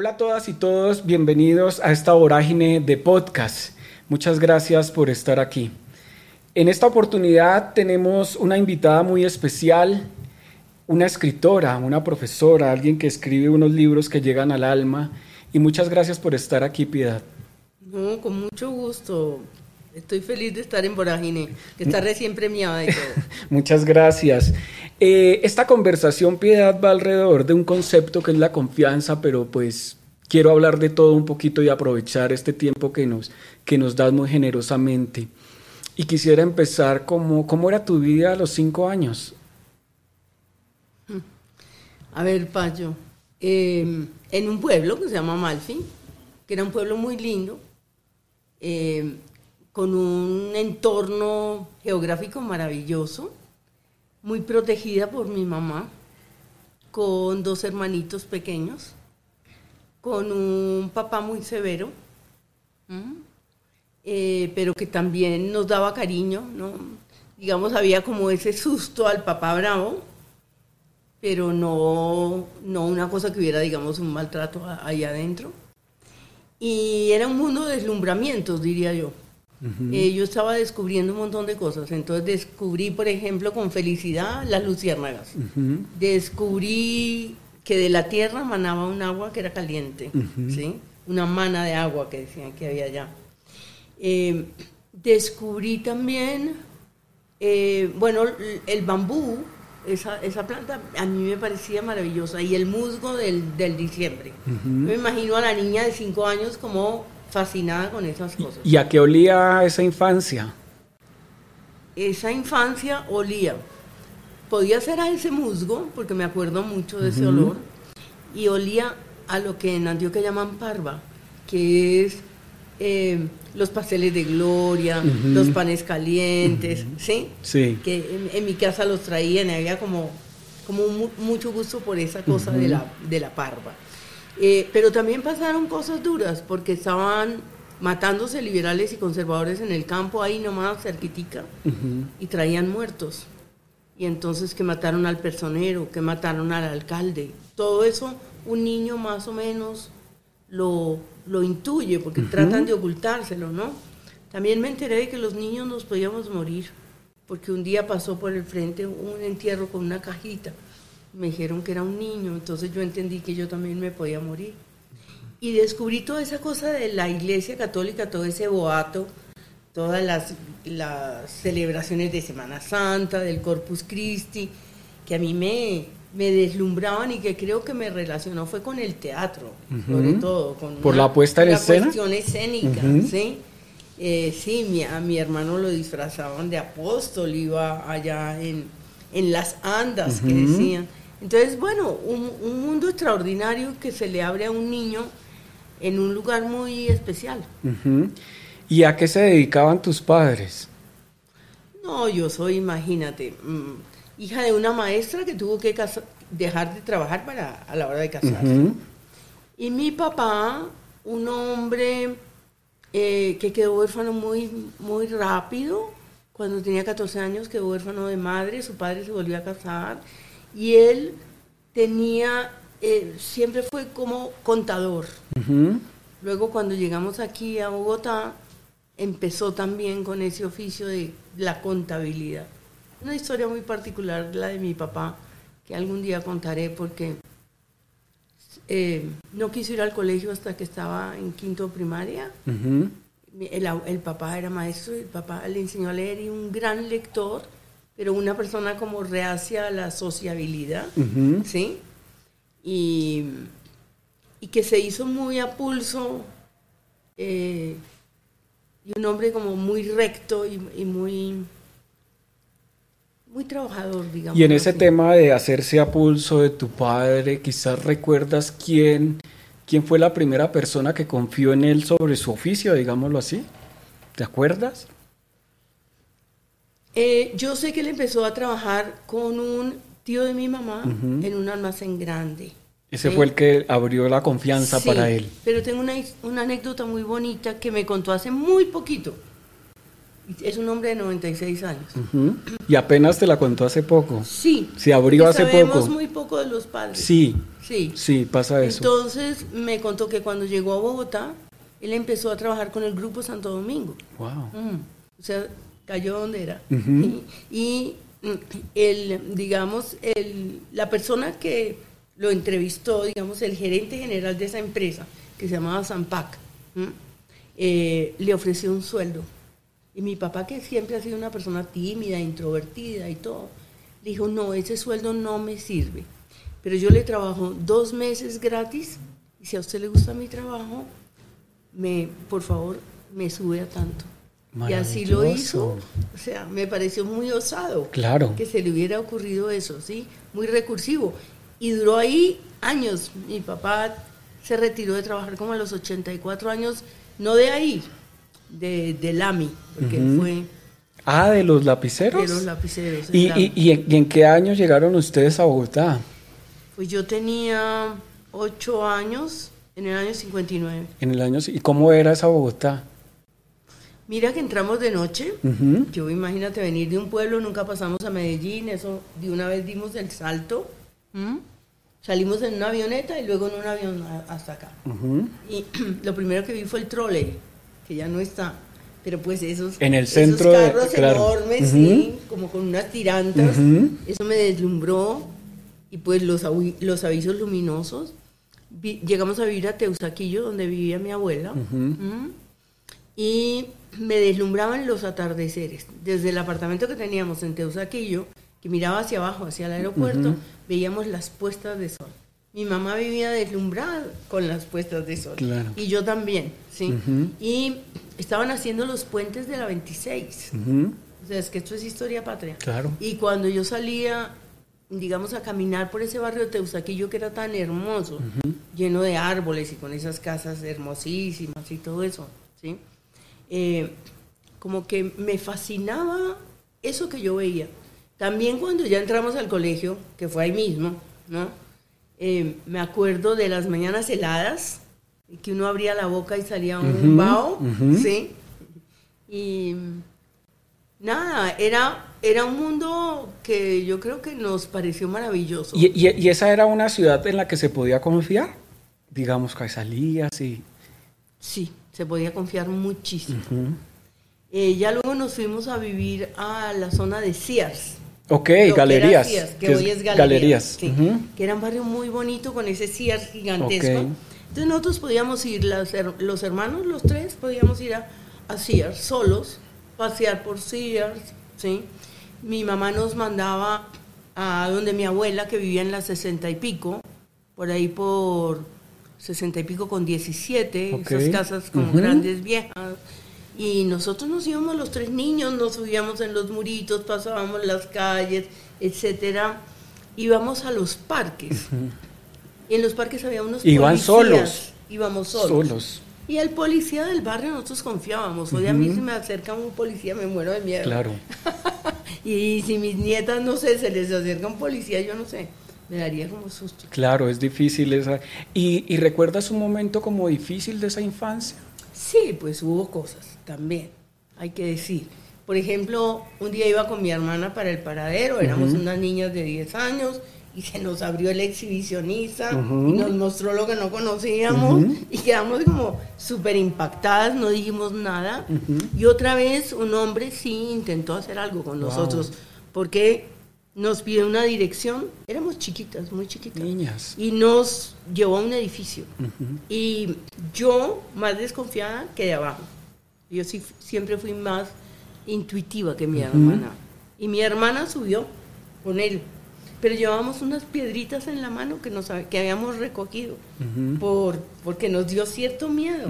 Hola a todas y todos, bienvenidos a esta vorágine de podcast. Muchas gracias por estar aquí. En esta oportunidad tenemos una invitada muy especial, una escritora, una profesora, alguien que escribe unos libros que llegan al alma. Y muchas gracias por estar aquí, Piedad. No, con mucho gusto. Estoy feliz de estar en Vorágine, que está recién premiada y todo. Muchas gracias. Eh, esta conversación, Piedad, va alrededor de un concepto que es la confianza, pero pues quiero hablar de todo un poquito y aprovechar este tiempo que nos, que nos das muy generosamente. Y quisiera empezar como, ¿cómo era tu vida a los cinco años? A ver, Payo, em, en un pueblo que se llama Malfi, que era un pueblo muy lindo, em, con un entorno geográfico maravilloso, muy protegida por mi mamá, con dos hermanitos pequeños, con un papá muy severo, eh, pero que también nos daba cariño, ¿no? Digamos, había como ese susto al papá bravo, pero no, no una cosa que hubiera, digamos, un maltrato ahí adentro. Y era un mundo de deslumbramientos, diría yo. Eh, yo estaba descubriendo un montón de cosas. Entonces descubrí, por ejemplo, con felicidad las luciérnagas. Descubrí que de la tierra manaba un agua que era caliente, ¿sí? Una mana de agua que decían que había allá. Eh, descubrí también, eh, bueno, el bambú, esa, esa, planta a mí me parecía maravillosa, y el musgo del, del diciembre. Me imagino a la niña de 5 años como fascinada con esas cosas. ¿Y a qué olía esa infancia? Esa infancia olía. Podía ser a ese musgo, porque me acuerdo mucho de ese olor, y olía a lo que en Antioquia llaman parva, que es eh, los pasteles de gloria, los panes calientes, ¿sí? Sí. Que en, mi casa los traían y había como, como mucho gusto por esa cosa de, la, de la parva. Eh, pero también pasaron cosas duras porque estaban matándose liberales y conservadores en el campo ahí nomás cerquitica y traían muertos. Y entonces que mataron al personero, que mataron al alcalde. Todo eso un niño más o menos lo, lo intuye porque tratan de ocultárselo, ¿no? También me enteré de que los niños nos podíamos morir porque un día pasó por el frente un entierro con una cajita me dijeron que era un niño, entonces yo entendí que yo también me podía morir. Y descubrí toda esa cosa de la Iglesia Católica, todo ese boato, todas las, las celebraciones de Semana Santa, del Corpus Christi, que a mí me, me deslumbraban y que creo que me relacionó fue con el teatro, sobre todo. Con ¿Por la puesta en escena? cuestión escénica, ¿sí? Eh, sí, mi, a mi hermano lo disfrazaban de apóstol, iba allá en, en las andas, que decían. Entonces, bueno, un, mundo extraordinario que se le abre a un niño en un lugar muy especial. ¿Y a qué se dedicaban tus padres? No, yo soy, imagínate, mm, hija de una maestra que tuvo que dejar de trabajar para a la hora de casarse. Y mi papá, un hombre eh, que quedó huérfano muy, muy rápido, cuando tenía 14 años quedó huérfano de madre, su padre se volvió a casar y él tenía, eh, siempre fue como contador. Luego cuando llegamos aquí a Bogotá, empezó también con ese oficio de la contabilidad. Una historia muy particular, la de mi papá, que algún día contaré porque eh, no quiso ir al colegio hasta que estaba en quinto primaria. el, el, papá era maestro, el papá le enseñó a leer y un gran lector pero una persona como reacia a la sociabilidad, ¿sí? Y, que se hizo muy a pulso, eh, y un hombre como muy recto y, muy muy trabajador, digamos. Y en ese tema de hacerse a pulso de tu padre, quizás recuerdas quién, quién fue la primera persona que confió en él sobre su oficio, digámoslo así. ¿Te acuerdas? Eh, yo sé que él empezó a trabajar con un tío de mi mamá en un almacén grande. Ese fue el que abrió la confianza para él. Pero tengo una, una, anécdota muy bonita que me contó hace muy poquito. Es un hombre de 96 años. Ujú. Y apenas te la contó hace poco. Sí. Se abrió hace sabemos poco. muy poco de los padres. Sí, Sí. sí, pasa eso. Entonces me contó que cuando llegó a Bogotá, él empezó a trabajar con el grupo Santo Domingo. Wow. Mm. O sea, cayó donde era. Y el, digamos, el, la persona que lo entrevistó, digamos, el gerente general de esa empresa, que se llamaba Zampac, eh, le ofreció un sueldo. Y mi papá, que siempre ha sido una persona tímida, introvertida y todo, dijo, no, ese sueldo no me sirve. Pero yo le trabajo dos meses gratis y si a usted le gusta mi trabajo, me, por favor, me sube a tanto. Y así lo hizo. O sea, me pareció muy osado Claro. que se le hubiera ocurrido eso, ¿sí? Muy recursivo. Y duró ahí años. Mi papá se retiró de trabajar como a los 84 años, no de ahí, de, del AMI, porque Ujú. fue Ah, de los lapiceros. de los lapiceros. ¿Y, y, y en, y en qué año llegaron ustedes a Bogotá? Pues yo tenía 8 años en el año 59. En el año, ¿Y cómo era esa Bogotá? Mira que entramos de noche. Ujú. Yo imagínate venir de un pueblo, nunca pasamos a Medellín, eso de una vez dimos el salto. ¿m? Salimos en una avioneta y luego en un avión hasta acá. Ujú. Y lo primero que vi fue el trole, que ya no está. Pero pues esos, En el esos centro de- carros claro. enormes, Ujú. sí, como con unas tirantas, eso me deslumbró. Y pues los, los avisos luminosos. Vi- llegamos a vivir a Teusaquillo, donde vivía mi abuela. Ujú. Y me deslumbraban los atardeceres. Desde el apartamento que teníamos en Teusaquillo, que miraba hacia abajo, hacia el aeropuerto, veíamos las puestas de sol. Mi mamá vivía deslumbrada con las puestas de sol. Claro. Y yo también, ¿sí? Y estaban haciendo los puentes de la 26. Ujú. O sea, es que esto es historia patria. Claro. Y cuando yo salía, digamos, a caminar por ese barrio de Teusaquillo que era tan hermoso, lleno de árboles y con esas casas hermosísimas y todo eso, ¿sí? Eh, como que me fascinaba eso que yo veía. También cuando ya entramos al colegio, que fue ahí mismo, ¿no? Eh, me acuerdo de las mañanas heladas, que uno abría la boca y salía un vaho, ujú. ¿sí? Y nada, era, era un mundo que yo creo que nos pareció maravilloso. ¿Y, y, y esa era una ciudad en la que se podía confiar? Digamos que salías y... Sí, se podía confiar muchísimo. Ujú. Eh, ya luego nos fuimos a vivir a la zona de Sears. Ok, que galerías. Sears, que, que hoy es galerías. galerías. sí. Que era un barrio muy bonito con ese Sears gigantesco. Ok. Entonces nosotros podíamos ir, las los hermanos, los tres, podíamos ir a, a Sears solos, pasear por Sears, ¿sí? Mi mamá nos mandaba a donde mi abuela, que vivía en las sesenta y pico, por ahí por sesenta y pico con 17, Ok. esas casas como grandes, viejas. Y nosotros nos íbamos los tres niños, nos subíamos en los muritos, pasábamos las calles, etcétera. Íbamos a los parques. Y en los parques había unos Iban policías. solos. Íbamos solos. Solos. Y el policía del barrio nosotros confiábamos. Hoy a mí si me acerca un policía me muero de miedo. Claro. y si mis nietas, no sé, se les acerca un policía, yo no sé, me daría como susto. Claro, es difícil esa. ¿Y, y recuerdas un momento como difícil de esa infancia? Sí, pues hubo cosas también, hay que decir. Por ejemplo, un día iba con mi hermana para el paradero, éramos unas niñas de 10 años y se nos abrió el exhibicionista Ujú. y nos mostró lo que no conocíamos y quedamos como súper impactadas, no dijimos nada. Y otra vez un hombre sí intentó hacer algo con Wow. nosotros porque nos pidió una dirección, éramos chiquitas, muy chiquitas Niñas. y nos llevó a un edificio. Y yo más desconfiada que de abajo. Yo sí, siempre fui más intuitiva que mi hermana. Y mi hermana subió con él. Pero llevábamos unas piedritas en la mano que, nos, que habíamos recogido por, porque nos dio cierto miedo.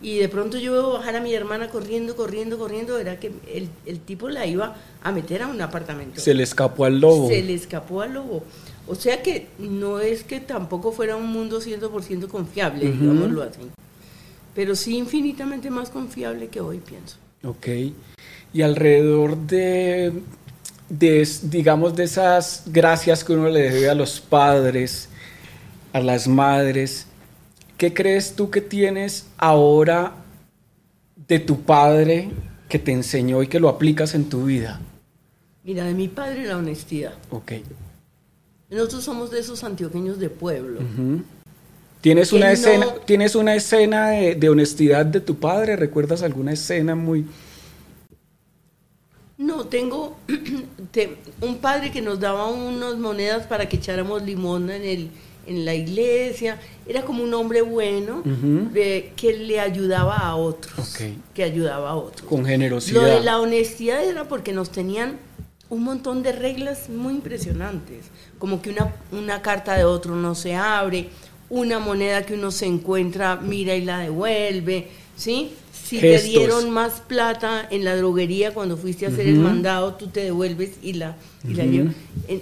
Y de pronto yo veo bajar a mi hermana corriendo, corriendo, corriendo. Era que el, el tipo la iba a meter a un apartamento. Se le escapó al lobo. Se le escapó al lobo. O sea que no es que tampoco fuera un mundo 100% confiable, Ujú. digámoslo así. Pero sí infinitamente más confiable que hoy, pienso. Ok. Y alrededor de, de, digamos, de esas gracias que uno le debe a los padres, a las madres, ¿qué crees tú que tienes ahora de tu padre que te enseñó y que lo aplicas en tu vida? Mira, de mi padre la honestidad. Ok. Nosotros somos de esos antioqueños de pueblo. ¿Tienes una, no- escena, ¿Tienes una escena de, de honestidad de tu padre? ¿Recuerdas alguna escena muy... No, tengo te- un padre que nos daba unas monedas para que echáramos limón en, el, en la iglesia. Era como un hombre bueno eh, que le ayudaba a otros. Que ayudaba a otros. con Lo generosidad? de la honestidad era porque nos tenían un montón de reglas muy impresionantes, como que una, una carta de otro no se abre, una moneda que uno se encuentra, mira y la devuelve, ¿sí? Si Gestos. te dieron más plata en la droguería cuando fuiste a hacer el mandado, tú te devuelves y la, y la llevas.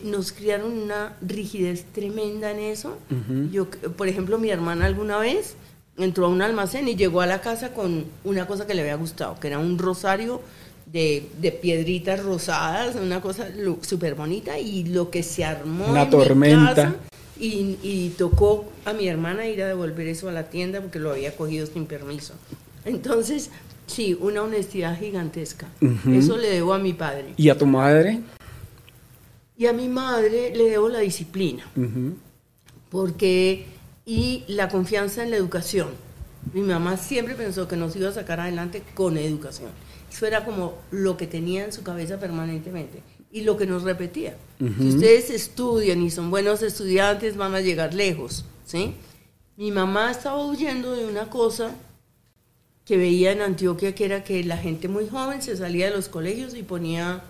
Nos criaron una rigidez tremenda en eso. Ujú. Yo, por ejemplo, mi hermana alguna vez entró a un almacén y llegó a la casa con una cosa que le había gustado, que era un rosario de, de piedritas rosadas, una cosa súper bonita, y lo que se armó Una en mi tormenta. casa, y, y tocó a mi hermana ir a devolver eso a la tienda porque lo había cogido sin permiso. Entonces, sí, una honestidad gigantesca. Eso le debo a mi padre. ¿Y a tu madre? Y a mi madre le debo la disciplina. Porque y la confianza en la educación. Mi mamá siempre pensó que nos iba a sacar adelante con educación. Eso era como lo que tenía en su cabeza permanentemente y lo que nos repetía. Si ustedes estudian y son buenos estudiantes van a llegar lejos, ¿sí? Mi mamá estaba huyendo de una cosa que veía en Antioquia que era que la gente muy joven se salía de los colegios y ponía,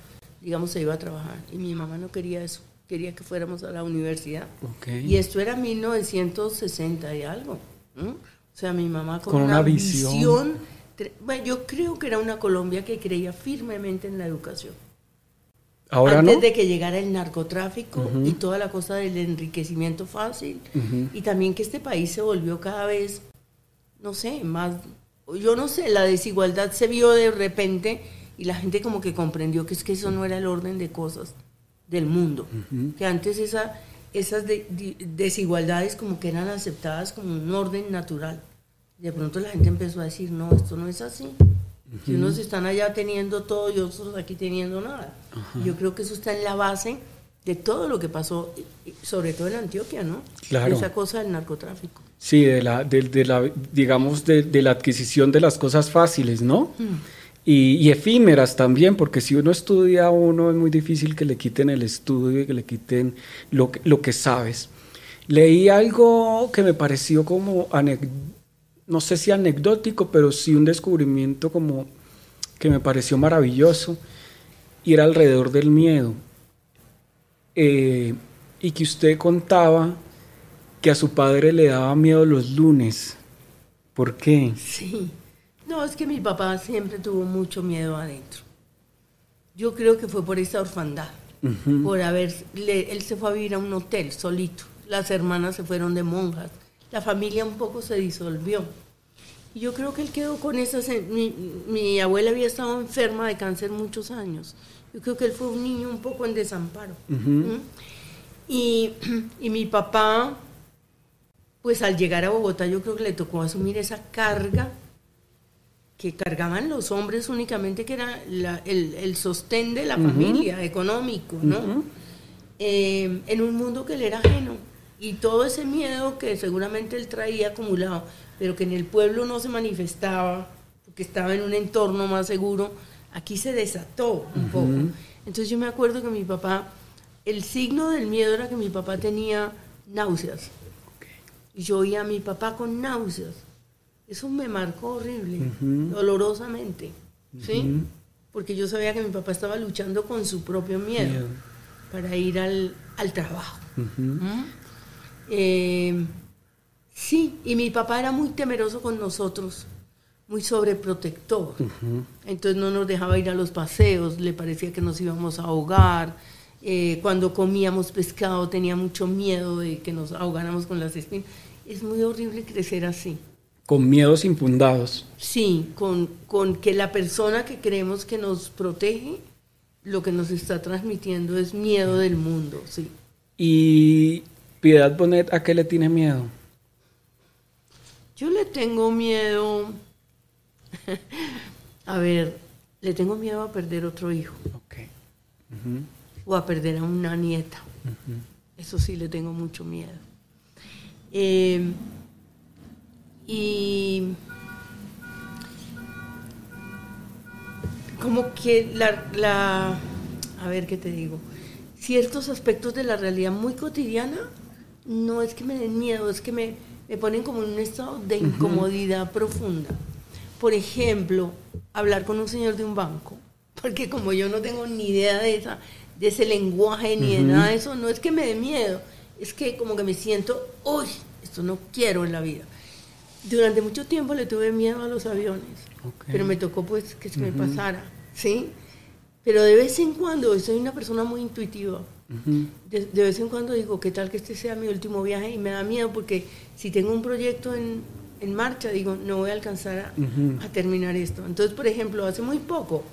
digamos, se iba a trabajar. Y mi mamá no quería eso, quería que fuéramos a la universidad. Y esto era 1960 y algo. O sea, mi mamá con, Con una, una visión. bueno, yo creo que era una Colombia que creía firmemente en la educación. ¿Ahora Antes no? de que llegara el narcotráfico y toda la cosa del enriquecimiento fácil. Y también que este país se volvió cada vez, no sé, más, yo no sé, la desigualdad se vio de repente y la gente como que comprendió que es que eso no era el orden de cosas del mundo. Que antes esa, esas de- desigualdades como que eran aceptadas como un orden natural. De pronto la gente empezó a decir, no, esto no es así. Si unos están allá teniendo todo y otros aquí teniendo nada. Yo creo que eso está en la base de todo lo que pasó, sobre todo en Antioquia, ¿no? Claro. Esa cosa del narcotráfico. Sí, de la, de, de la digamos, de, de la adquisición de las cosas fáciles, ¿no? Y, y efímeras también, porque si uno estudia a uno es muy difícil que le quiten el estudio y que le quiten lo, que- lo que sabes. Leí algo que me pareció como, no sé si anecdótico, pero sí un descubrimiento como que me pareció maravilloso, y era alrededor del miedo. Eh, y que usted contaba que a su padre le daba miedo los lunes. ¿Por qué? Sí. No, es que mi papá siempre tuvo mucho miedo adentro. Yo creo que fue por esa orfandad, por haber, le- él se fue a vivir a un hotel solito, las hermanas se fueron de monjas, la familia un poco se disolvió. Y yo creo que él quedó con esas, mi, mi abuela había estado enferma de cáncer muchos años, yo creo que él fue un niño un poco en desamparo. Y, y mi papá, pues al llegar a Bogotá yo creo que le tocó asumir esa carga que cargaban los hombres únicamente, que era la- el, el sostén de la familia, económico, ¿no? Eh, en un mundo que le era ajeno. Y todo ese miedo que seguramente él traía acumulado, pero que en el pueblo no se manifestaba, porque estaba en un entorno más seguro, aquí se desató un poco. Entonces yo me acuerdo que mi papá, el signo del miedo era que mi papá tenía náuseas. Y yo oía a mi papá con náuseas. Eso me marcó horrible, dolorosamente, ¿sí? Porque yo sabía que mi papá estaba luchando con su propio miedo, para ir al, al trabajo. ¿Mm? Eh, sí, y mi papá era muy temeroso con nosotros, muy sobreprotector. Entonces no nos dejaba ir a los paseos, le parecía que nos íbamos a ahogar. Eh, cuando comíamos pescado tenía mucho miedo de que nos ahogáramos con las espinas. Es muy horrible crecer así. Con miedos infundados. Sí, con, con que la persona que creemos que nos protege, lo que nos está transmitiendo es miedo del mundo, sí. ¿Y Piedad Bonet a qué le tiene miedo? Yo le tengo miedo. A ver, le tengo miedo a perder otro hijo. O a perder a una nieta. Eso sí le tengo mucho miedo. Eh, y como que la, a ver qué te digo, ciertos aspectos de la realidad muy cotidiana no es que me den miedo, es que me, me ponen como en un estado de incomodidad profunda. Por ejemplo, hablar con un señor de un banco, porque como yo no tengo ni idea de, esa, de ese lenguaje ni de nada de eso, no es que me dé miedo, es que como que me siento, uy, esto no quiero en la vida. Durante mucho tiempo le tuve miedo a los aviones, pero me tocó pues que se me pasara, ¿sí? Pero de vez en cuando, soy una persona muy intuitiva, de, vez en cuando digo, ¿qué tal que este sea mi último viaje? Y me da miedo porque si tengo un proyecto en, en marcha, digo, no voy a alcanzar a, terminar esto. Entonces, por ejemplo, hace muy poco,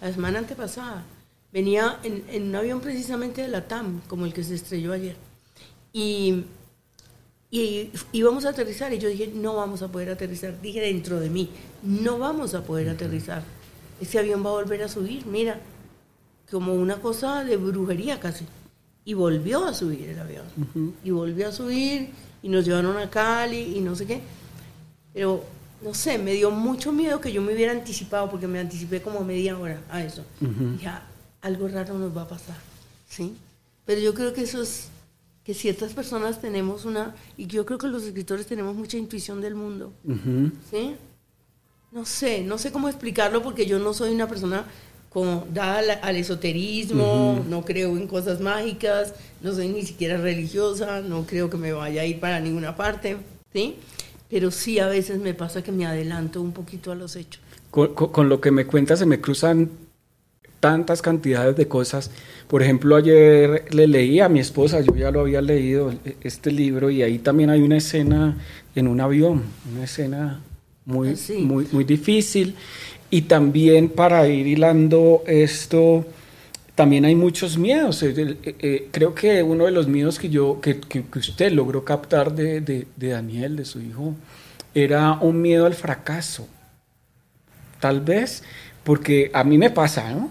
la semana antepasada, venía en, en, un avión precisamente de la TAM, como el que se estrelló ayer, y, y íbamos a aterrizar, y yo dije, no vamos a poder aterrizar, dije dentro de mí, no vamos a poder aterrizar, ese avión va a volver a subir, mira, como una cosa de brujería casi. Y volvió a subir el avión. Y volvió a subir y nos llevaron a Cali y no sé qué. Pero, no sé, me dio mucho miedo que yo me hubiera anticipado, porque me anticipé como media hora a eso. Ya, algo raro nos va a pasar, ¿sí? Pero yo creo que eso es, que ciertas personas tenemos una, y yo creo que los escritores tenemos mucha intuición del mundo, ¿sí? No sé, no sé cómo explicarlo porque yo no soy una persona como dada al esoterismo, no creo en cosas mágicas, no soy ni siquiera religiosa, no creo que me vaya a ir para ninguna parte, ¿sí? Pero sí a veces me pasa que me adelanto un poquito a los hechos. Con, lo que me cuentas se me cruzan tantas cantidades de cosas. Por ejemplo, ayer le leí a mi esposa, yo ya lo había leído, este libro, y ahí también hay una escena en un avión, una escena muy, ah, muy, muy difícil. Y también para ir hilando esto, también hay muchos miedos. Eh, eh, creo que uno de los miedos que yo, que, que, usted logró captar de, de, Daniel, de su hijo, era un miedo al fracaso. Tal vez, porque a mí me pasa, ¿no?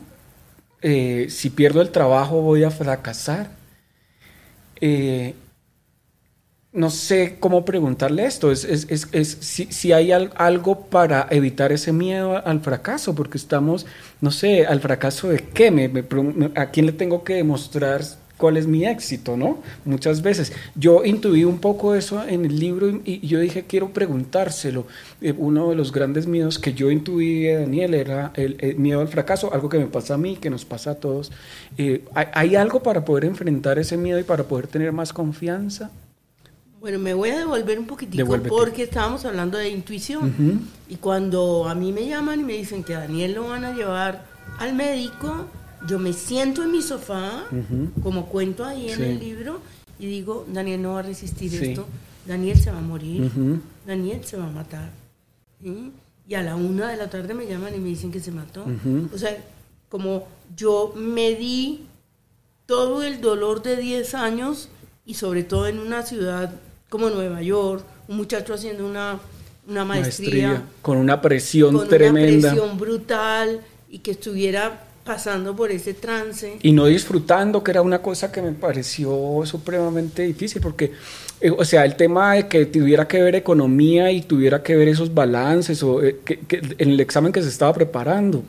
Eh, si pierdo el trabajo voy a fracasar no sé cómo preguntarle esto, es, es, es, es si, si, hay algo para evitar ese miedo al fracaso, porque estamos, no sé, al fracaso de qué, me, a quién le tengo que demostrar cuál es mi éxito, ¿no? Muchas veces. Yo intuí un poco eso en el libro y, yo dije, quiero preguntárselo. Eh, uno de los grandes miedos que yo intuí de Daniel era el, miedo al fracaso, algo que me pasa a mí, que nos pasa a todos. Eh, ¿hay, ¿Hay algo para poder enfrentar ese miedo y para poder tener más confianza? Bueno, me voy a devolver un poquitico porque estábamos hablando de intuición. Y cuando a mí me llaman y me dicen que a Daniel lo van a llevar al médico, yo me siento en mi sofá, como cuento ahí en el libro, y digo, Daniel no va a resistir esto, Daniel se va a morir, Daniel se va a matar. Y a la una de la tarde me llaman y me dicen que se mató. O sea, como yo me di todo el dolor de 10 años y sobre todo en una ciudad como Nueva York, un muchacho haciendo una, una maestría, con una presión con tremenda. Una presión brutal y que estuviera pasando por ese trance. Y no disfrutando, que era una cosa que me pareció supremamente difícil, porque, eh, o sea, el tema de que tuviera que ver economía y tuviera que ver esos balances, o eh, que, en el examen que se estaba preparando,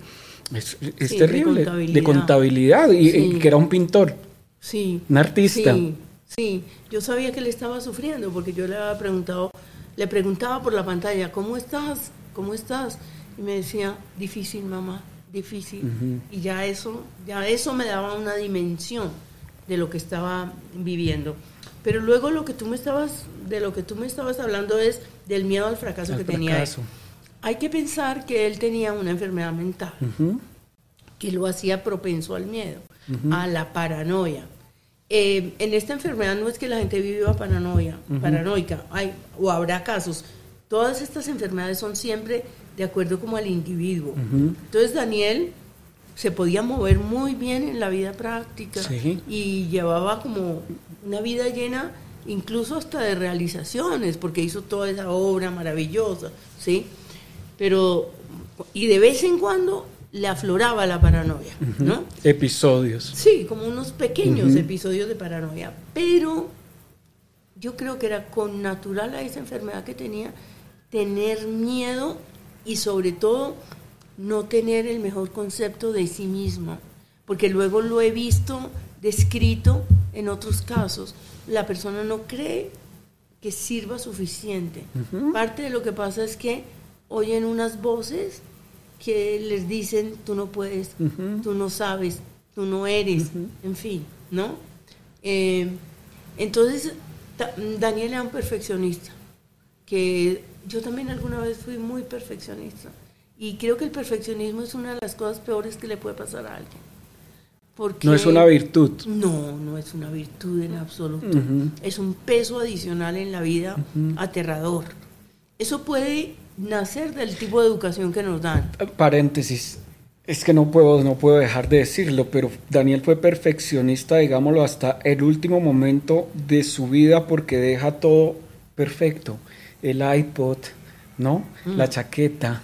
es, terrible, de contabilidad, y, que era un pintor, sí. un artista. Sí. Sí, yo sabía que él estaba sufriendo porque yo le había preguntado, le preguntaba por la pantalla, ¿cómo estás? ¿Cómo estás? Y me decía, difícil, mamá, difícil. Y ya eso, ya eso me daba una dimensión de lo que estaba viviendo. Pero luego lo que tú me estabas, de lo que tú me estabas hablando es del miedo al fracaso que tenía. Hay que pensar que él tenía una enfermedad mental que lo hacía propenso al miedo, a la paranoia. Eh, en esta enfermedad no es que la gente viva paranoia, paranoica, hay, o habrá casos. Todas estas enfermedades son siempre de acuerdo como al individuo. Entonces Daniel se podía mover muy bien en la vida práctica y llevaba como una vida llena incluso hasta de realizaciones, porque hizo toda esa obra maravillosa, ¿sí? Pero, y de vez en cuando le afloraba la paranoia, ¿no? Episodios. Sí, como unos pequeños episodios de paranoia, pero yo creo que era con natural a esa enfermedad que tenía tener miedo y sobre todo no tener el mejor concepto de sí mismo, porque luego lo he visto descrito en otros casos. La persona no cree que sirva suficiente. Parte de lo que pasa es que oyen unas voces que les dicen, tú no puedes, tú no sabes, tú no eres, en fin, ¿no? Eh, entonces, Daniel era un perfeccionista, que yo también alguna vez fui muy perfeccionista. Y creo que el perfeccionismo es una de las cosas peores que le puede pasar a alguien. Porque no es una virtud. No, no es una virtud en absoluto. Es un peso adicional en la vida aterrador. Eso puede nacer del tipo de educación que nos dan. Paréntesis. Es que no puedo, no puedo dejar de decirlo, pero Daniel fue perfeccionista, digámoslo, hasta el último momento de su vida porque deja todo perfecto. El iPod, ¿no? Mm. La chaqueta,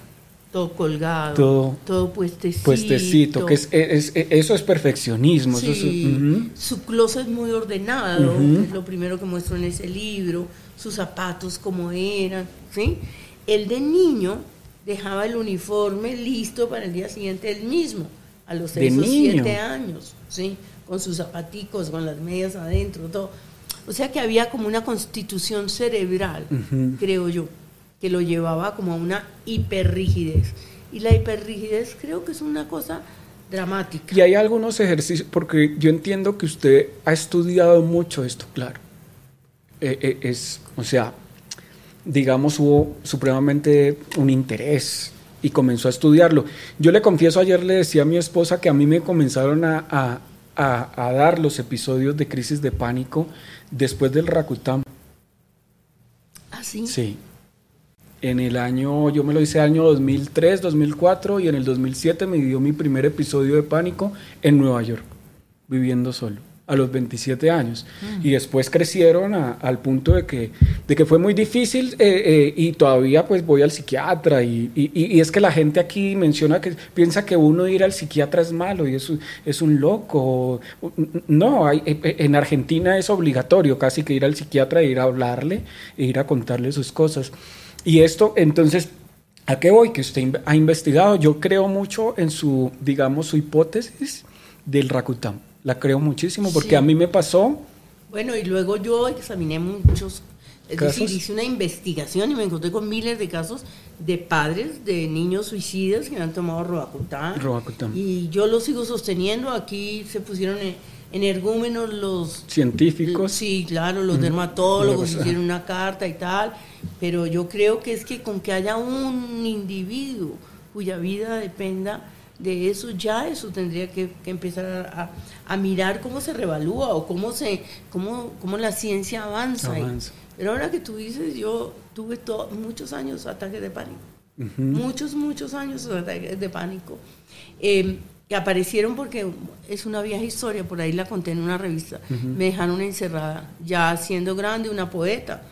todo colgado, todo, puestecito. Puestecito, que es, eso es perfeccionismo. Su closet es muy ordenado, es lo primero que muestro en ese libro, sus zapatos como eran, ¿sí? El de niño dejaba el uniforme listo para el día siguiente él mismo, a los 6 o 7 años, ¿sí? Con sus zapaticos, con las medias adentro, todo. O sea que había como una constitución cerebral, creo yo que lo llevaba como a una hiperrigidez. Y la hiperrigidez creo que es una cosa dramática. Y hay algunos ejercicios, porque yo entiendo que usted ha estudiado mucho esto, claro. Eh, eh, es, o sea, digamos, hubo supremamente un interés y comenzó a estudiarlo. Yo le confieso, ayer le decía a mi esposa que a mí me comenzaron a, a, a dar los episodios de crisis de pánico después del Rakután. ¿Ah, sí? Sí en el año, yo me lo hice año 2003, 2004 y en el 2007 me dio mi primer episodio de pánico en Nueva York, viviendo solo, a los 27 años. Y después crecieron al punto de que, de que fue muy difícil eh, eh, y todavía pues voy al psiquiatra y, y, es que la gente aquí menciona que piensa que uno ir al psiquiatra es malo y es, es un loco. No, hay, eh, en Argentina es obligatorio casi que ir al psiquiatra e ir a hablarle e ir a contarle sus cosas. Y esto, entonces, ¿a qué voy? Que usted ha investigado. Yo creo mucho en su, digamos, su hipótesis del Rakután. La creo muchísimo porque a mí me pasó. Bueno, y luego yo examiné muchos, es decir, hice una investigación y me encontré con miles de casos de padres de niños suicidas que han tomado Roacutam. Y yo lo sigo sosteniendo. Aquí se pusieron energúmenos los científicos. Sí, claro, los dermatólogos hicieron una carta y tal, pero yo creo que es que con que haya un individuo cuya vida dependa de eso, ya eso tendría que, empezar a, mirar cómo se revalúa o cómo, se, cómo, cómo la ciencia avanza. pero ahora que tú dices, yo tuve muchos años ataques de pánico. Muchos, muchos años ataques de pánico. Eh, que aparecieron porque es una vieja historia, por ahí la conté en una revista. Me dejaron encerrada, ya siendo grande, una poeta,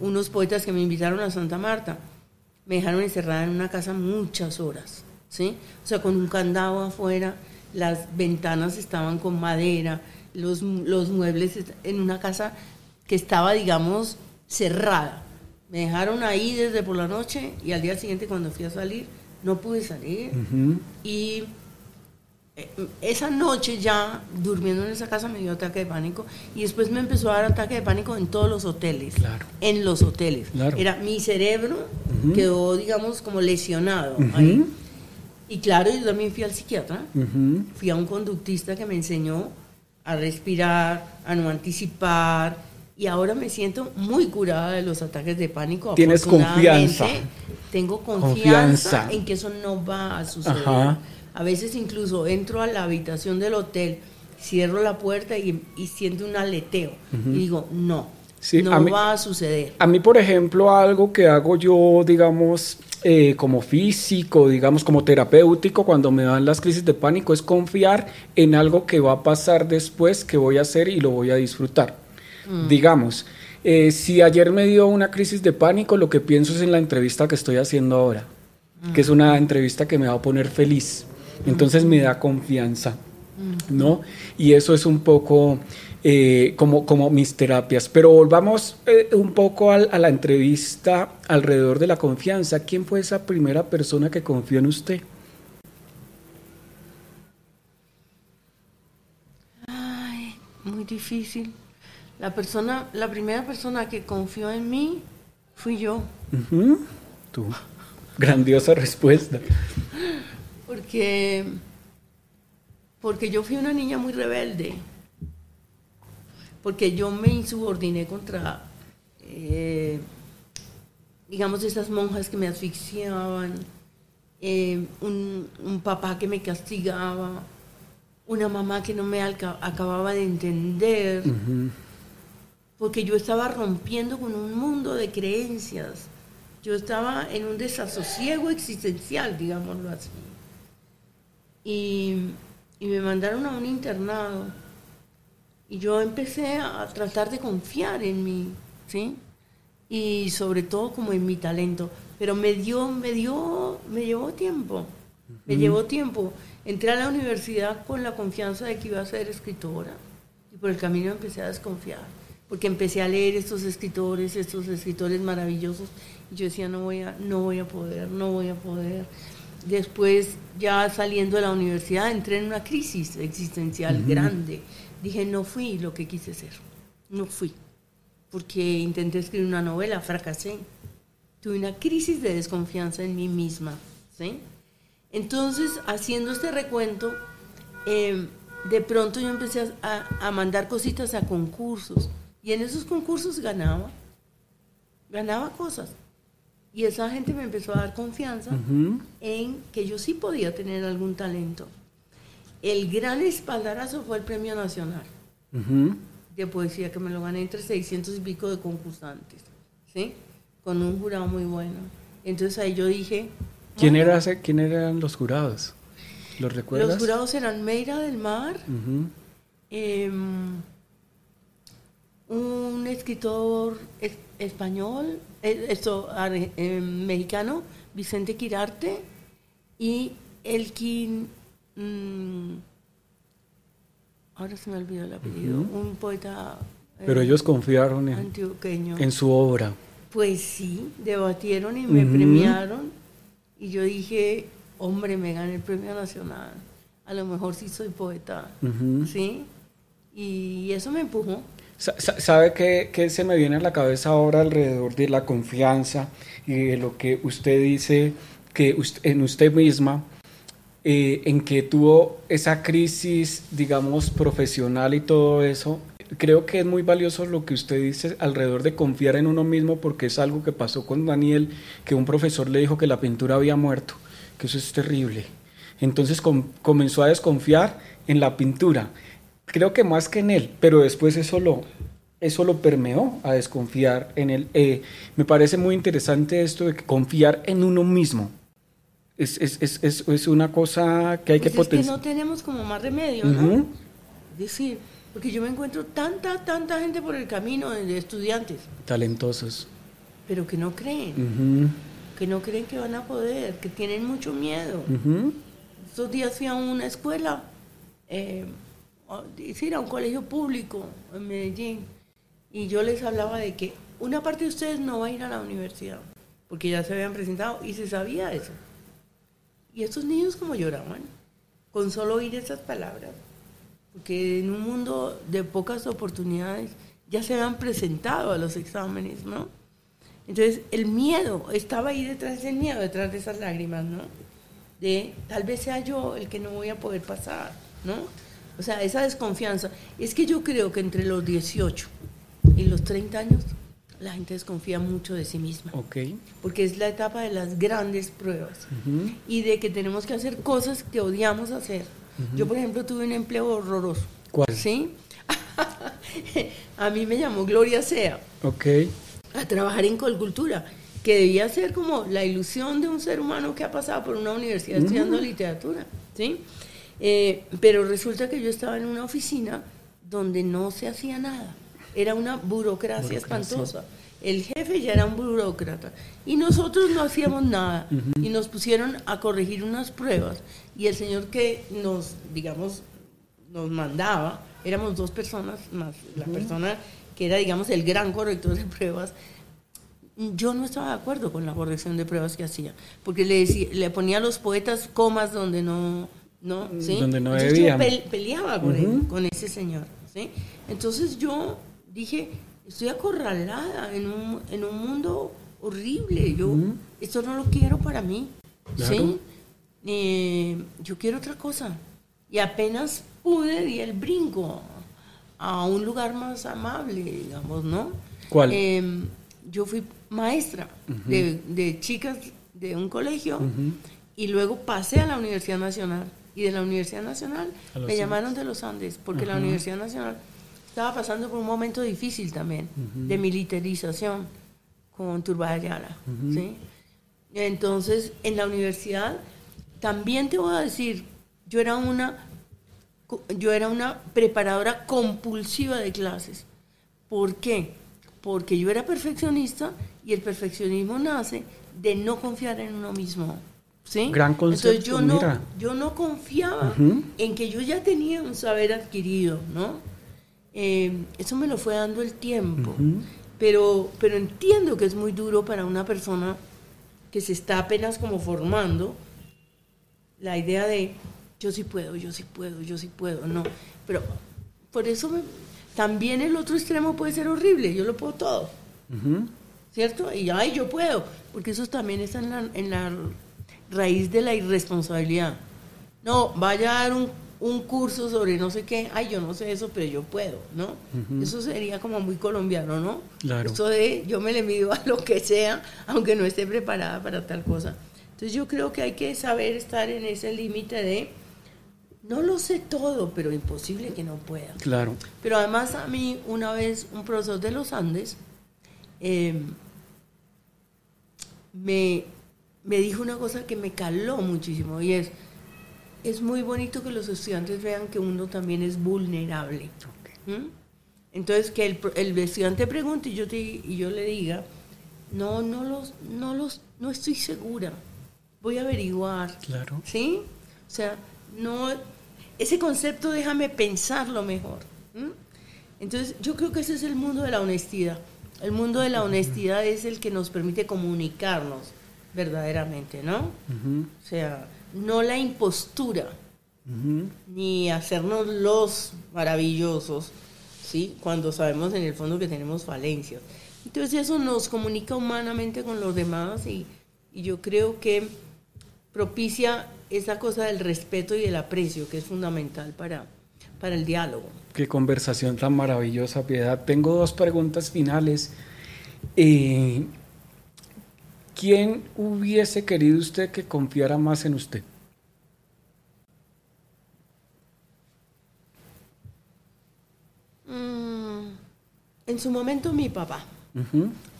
unos poetas que me invitaron a Santa Marta, me dejaron encerrada en una casa muchas horas, ¿sí? O sea, con un candado afuera, las ventanas estaban con madera, los, los muebles en una casa que estaba, digamos, cerrada. Me dejaron ahí desde por la noche y al día siguiente cuando fui a salir, no pude salir. Y eh, esa noche ya durmiendo en esa casa me dio ataque de pánico y después me empezó a dar ataque de pánico en todos los hoteles. En los hoteles. Era mi cerebro quedó, digamos, como lesionado ahí. Y claro, yo también fui al psiquiatra. Fui a un conductista que me enseñó a respirar, a no anticipar. Y ahora me siento muy curada de los ataques de pánico. Tienes confianza. Tengo confianza, en que eso no va a suceder. A veces incluso entro a la habitación del hotel, cierro la puerta y, siento un aleteo. Y digo, no, no va a suceder. A mí, por ejemplo, algo que hago yo, digamos, eh, como físico, digamos, como terapéutico, cuando me dan las crisis de pánico, es confiar en algo que va a pasar después, que voy a hacer y lo voy a disfrutar. Mm. Digamos, eh, si ayer me dio una crisis de pánico, lo que pienso es en la entrevista que estoy haciendo ahora, que es una entrevista que me va a poner feliz entonces me da confianza, ¿no? Y eso es un poco eh, como, como mis terapias. Pero volvamos eh, un poco a la entrevista alrededor de la confianza. ¿Quién fue esa primera persona que confió en usted? Ay, muy difícil. La persona, la primera persona que confió en mí fui yo. Tú. Grandiosa respuesta. Porque, porque yo fui una niña muy rebelde. Porque yo me insubordiné contra, eh, digamos, esas monjas que me asfixiaban, eh, un, papá que me castigaba, una mamá que no me acababa de entender porque yo estaba rompiendo con un mundo de creencias. Yo estaba en un desasosiego existencial, digámoslo así. Y, me mandaron a un internado. Y yo empecé a tratar de confiar en mí, ¿sí? Y sobre todo como en mi talento. Pero me dio, me dio, me llevó tiempo. Me llevó tiempo. Entré a la universidad con la confianza de que iba a ser escritora. Y por el camino empecé a desconfiar porque empecé a leer estos escritores, estos escritores maravillosos, y yo decía, no voy a, no voy a poder, no voy a poder. Después, ya saliendo de la universidad, entré en una crisis existencial grande. Dije, no fui lo que quise ser, no fui, porque intenté escribir una novela, fracasé. Tuve una crisis de desconfianza en mí misma, ¿sí? Entonces, haciendo este recuento, em, de pronto yo empecé a, a mandar cositas a concursos y en esos concursos ganaba, ganaba cosas. Y esa gente me empezó a dar confianza en que yo sí podía tener algún talento. El gran espaldarazo fue el Premio Nacional de Poesía, que me lo gané entre 600 y pico de concursantes, ¿sí? Con un jurado muy bueno. Entonces ahí yo dije... ¿Quién, era, ¿quién eran los jurados? ¿Los recuerdas? Los jurados eran Meira del Mar, un escritor español, eh, esto, eh, mexicano, Vicente Quirarte, y Elkin, mm, ahora se me olvidó el apellido, un poeta... Pero eh, ellos confiaron en, en su obra. Pues sí, debatieron y me premiaron, y yo dije, hombre, me gané el premio nacional, a lo mejor sí soy poeta, ¿sí? Y eso me empujó. ¿Sabe qué, se me viene a la cabeza ahora alrededor de la confianza y de lo que usted dice que en usted misma, eh, en que tuvo esa crisis, digamos, profesional y todo eso? Creo que es muy valioso lo que usted dice alrededor de confiar en uno mismo porque es algo que pasó con Daniel, que un profesor le dijo que la pintura había muerto, que eso es terrible. Entonces comenzó a desconfiar en la pintura creo que más que en él, pero después eso lo, eso lo permeó a desconfiar en él. Eh, me parece muy interesante esto de confiar en uno mismo. Es, es, es, es una cosa que hay que potenciar. Pues es que no tenemos como más remedio, ¿no? Decir, porque yo me encuentro tanta, tanta gente por el camino de estudiantes. Talentosos. Pero que no creen. Que no creen que van a poder, que tienen mucho miedo. Estos días fui a una escuela. Eh, a un colegio público en Medellín y yo les hablaba de que una parte de ustedes no va a ir a la universidad porque ya se habían presentado y se sabía eso. Y estos niños como lloraban con solo oír esas palabras, porque en un mundo de pocas oportunidades ya se habían presentado a los exámenes, ¿no? Entonces el miedo estaba ahí detrás del miedo, detrás de esas lágrimas, ¿no? De tal vez sea yo el que no voy a poder pasar, ¿no? O sea, esa desconfianza. Es que yo creo que entre los 18 y los 30 años la gente desconfía mucho de sí misma. Okay. Porque es la etapa de las grandes pruebas y de que tenemos que hacer cosas que odiamos hacer. Yo, por ejemplo, tuve un empleo horroroso. ¿Cuál? ¿Sí? a mí me llamó Gloria Sea. Ok. A trabajar en colcultura, que debía ser como la ilusión de un ser humano que ha pasado por una universidad estudiando literatura. ¿Sí? Eh, pero resulta que yo estaba en una oficina donde no se hacía nada. Era una burocracia, espantosa. El jefe ya era un burócrata y nosotros no hacíamos nada y nos pusieron a corregir unas pruebas y el señor que nos, digamos, nos mandaba, éramos dos personas más la persona que era, digamos, el gran corrector de pruebas, yo no estaba de acuerdo con la corrección de pruebas que hacía, porque le, decía, le ponía a los poetas comas donde no, no, ¿sí? Donde no Entonces debían. yo peleaba con, él, con ese señor, ¿sí? Entonces yo dije, estoy acorralada en un, en un mundo horrible, yo esto no lo quiero para mí, Claro. ¿sí? Eh, yo quiero otra cosa. Y apenas pude, di el brinco a un lugar más amable, digamos, ¿no? ¿Cuál? Em, yo fui maestra de, de chicas de un colegio y luego pasé a la Universidad Nacional. Y de la Universidad Nacional me Andes. llamaron de los Andes, porque la Universidad Nacional estaba pasando por un momento difícil también, de militarización con Turba Ayala. ¿sí? Entonces, en la universidad, también te voy a decir, yo era una, yo era una preparadora compulsiva de clases. ¿Por qué? Porque yo era perfeccionista y el perfeccionismo nace de no confiar en uno mismo. ¿sí? Gran Entonces concepto, yo no, mira. yo no confiaba en que yo ya tenía un saber adquirido, ¿no? Eh, eso me lo fue dando el tiempo. pero, pero entiendo que es muy duro para una persona que se está apenas como formando la idea de yo sí puedo, yo sí puedo, yo sí puedo, no. Pero por eso me- también el otro extremo puede ser horrible, yo lo puedo todo. ¿cierto? Y ay, yo puedo, porque eso también está en la, en la raíz de la irresponsabilidad. No, vaya a dar un, un curso sobre no sé qué, ay, yo no sé eso, pero yo puedo, ¿no? Eso sería como muy colombiano, ¿no? Claro. Eso de yo me le mido a lo que sea, aunque no esté preparada para tal cosa. Entonces yo creo que hay que saber estar en ese límite de, no lo sé todo, pero imposible que no pueda. Claro. Pero además a mí una vez un profesor de los Andes eh, me, me dijo una cosa que me caló muchísimo y es, es muy bonito que los estudiantes vean que uno también es vulnerable. ¿Mm? Entonces que el, el estudiante pregunte y yo, te- y yo le diga, no, no los, no los, no estoy segura, voy a averiguar. Claro. ¿Sí? O sea, no, ese concepto déjame pensarlo mejor. Entonces, yo creo que ese es el mundo de la honestidad. El mundo de la honestidad es el que nos permite comunicarnos verdaderamente, ¿no? O sea, no la impostura, Ujú. ni hacernos los maravillosos, ¿sí? Cuando sabemos en el fondo que tenemos falencias. Entonces eso nos comunica humanamente con los demás y, y yo creo que propicia esa cosa del respeto y del aprecio que es fundamental para, para el diálogo. Qué conversación tan maravillosa, Piedad. Tengo dos preguntas finales. Eh, ¿Quién hubiese querido usted que confiara más en usted? Mm, en su momento mi papá.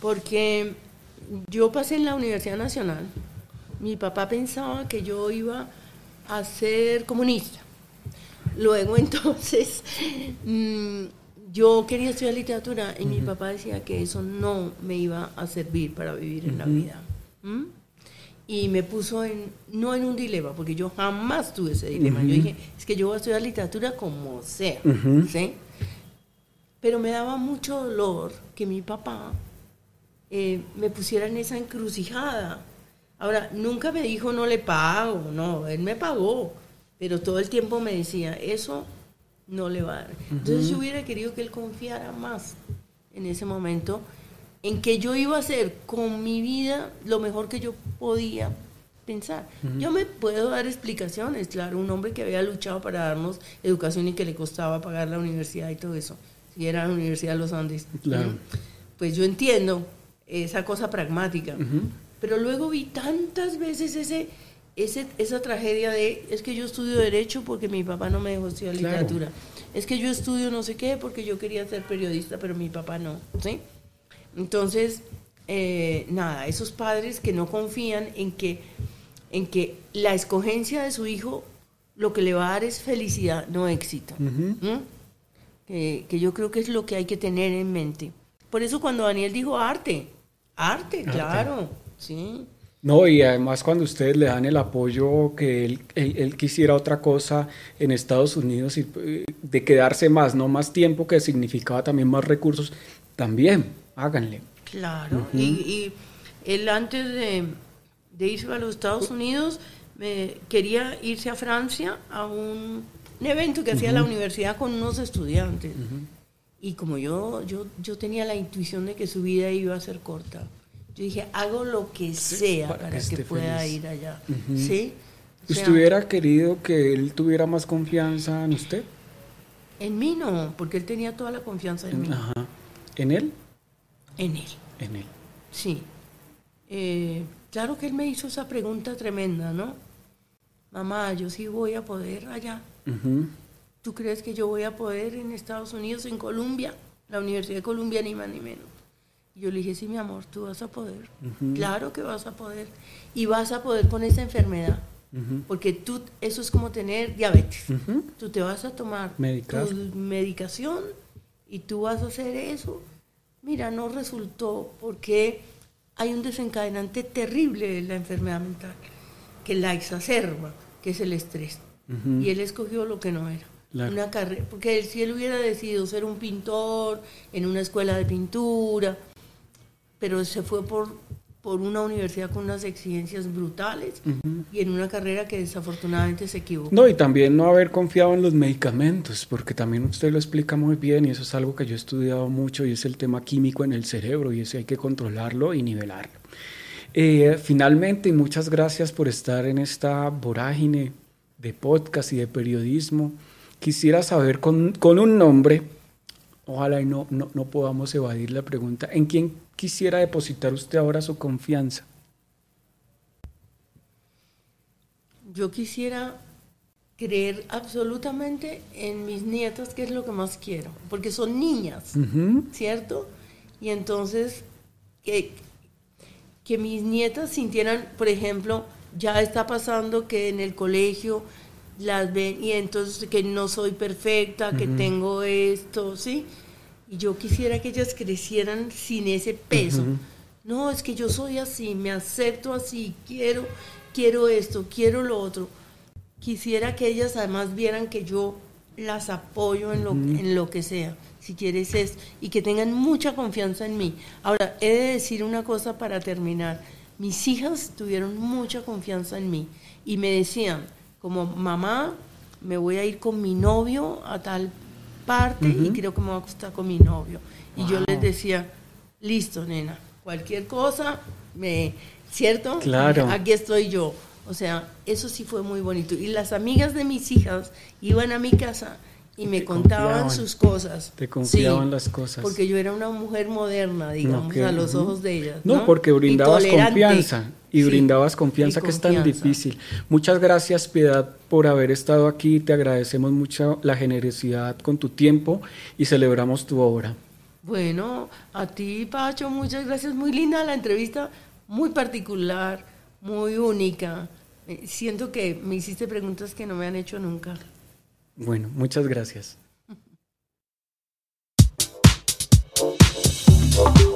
Porque yo pasé en la Universidad Nacional, mi papá pensaba que yo iba a ser comunista. Luego entonces mm, yo quería estudiar literatura y mi papá decía que eso no me iba a servir para vivir en la vida. ¿M? Y me puso en, no en un dilema, porque yo jamás tuve ese dilema. Yo dije, es que yo voy a estudiar literatura como sea. ¿sí? Pero me daba mucho dolor que mi papá eh, me pusiera en esa encrucijada. Ahora, nunca me dijo no le pago, no, él me pagó, pero todo el tiempo me decía, eso no le va a dar. Entonces yo hubiera querido que él confiara más en ese momento, en que yo iba a hacer con mi vida lo mejor que yo podía pensar. Yo me puedo dar explicaciones, claro, un hombre que había luchado para darnos educación y que le costaba pagar la universidad y todo eso, si era la Universidad de los Andes. Claro. Pues yo entiendo esa cosa pragmática, pero luego vi tantas veces ese, ese, esa tragedia de, es que yo estudio derecho porque mi papá no me dejó estudiar Claro. literatura, es que yo estudio no sé qué porque yo quería ser periodista, pero mi papá no, ¿sí? Entonces, eh, nada, esos padres que no confían en que, en que la escogencia de su hijo lo que le va a dar es felicidad, no éxito. ¿Mm? que, que yo creo que es lo que hay que tener en mente. Por eso cuando Daniel dijo arte, arte, claro, sí. No, y además cuando ustedes le dan el apoyo que él, él, quisiera otra cosa en Estados Unidos y eh, de quedarse más, no más tiempo, que significaba también más recursos, también háganle. Claro, y, y, él antes de, de, irse a los Estados Unidos me, quería irse a Francia a un, evento que hacía la universidad con unos estudiantes. Y como yo, yo, yo tenía la intuición de que su vida iba a ser corta yo dije, hago lo que sea para, que, pueda ir allá. ¿Sí? ¿Usted hubiera querido que él tuviera más confianza en usted? En mí no, porque él tenía toda la confianza en, mí. ¿En él? En él. En él. Sí. Eh, claro que él me hizo esa pregunta tremenda, ¿no? Mamá, yo sí voy a poder allá. ¿Tú crees que yo voy a poder en Estados Unidos, en Colombia? La Universidad de Columbia, ni más ni menos. Yo le dije, sí, mi amor, tú vas a poder. Claro que vas a poder. Y vas a poder con esa enfermedad. Porque tú, eso es como tener diabetes. Tú te vas a tomar tu medicación y tú vas a hacer eso. Mira, no resultó porque hay un desencadenante terrible en la enfermedad mental, que la exacerba, que es el estrés. Y él escogió lo que no era. Una carrera, porque si él hubiera decidido ser un pintor en una escuela de pintura, pero se fue por, por una universidad con unas exigencias brutales y en una carrera que desafortunadamente se equivocó. No, y también no haber confiado en los medicamentos, porque también usted lo explica muy bien y eso es algo que yo he estudiado mucho y es el tema químico en el cerebro y eso hay que controlarlo y nivelarlo. Eh, finalmente, y muchas gracias por estar en esta vorágine de podcast y de periodismo. Quisiera saber con, con un nombre, ojalá y no, no, no podamos evadir la pregunta, ¿en quién quisiera depositar usted ahora su confianza? Yo quisiera creer absolutamente en mis nietas, que es lo que más quiero, porque son niñas, ¿cierto? Y entonces, que, que mis nietas sintieran, por ejemplo, ya está pasando que en el colegio las ven y entonces que no soy perfecta, que tengo esto, ¿sí? Y yo quisiera que ellas crecieran sin ese peso. No, es que yo soy así, me acepto así, quiero, quiero esto, quiero lo otro. Quisiera que ellas además vieran que yo las apoyo en lo, en lo que sea, si quieres esto, y que tengan mucha confianza en mí. Ahora, he de decir una cosa para terminar. Mis hijas tuvieron mucha confianza en mí y me decían, como mamá, me voy a ir con mi novio a tal parte y creo que me va a acostar con mi novio. Y yo les decía, listo, nena, cualquier cosa, me, ¿cierto? Claro. Aquí estoy yo. O sea, eso sí fue muy bonito. Y las amigas de mis hijas iban a mi casa y me contaban sus cosas. Te confiaban las cosas. Porque yo era una mujer moderna, digamos, a los ojos de ellas. No, porque brindabas confianza y brindabas confianza que es tan difícil. Muchas gracias, Piedad, por haber estado aquí. Te agradecemos mucho la generosidad con tu tiempo y celebramos tu obra. Bueno, a ti, Pacho, muchas gracias. Muy linda la entrevista, muy particular, muy única. Eh, siento que me hiciste preguntas que no me han hecho nunca. Bueno, muchas gracias.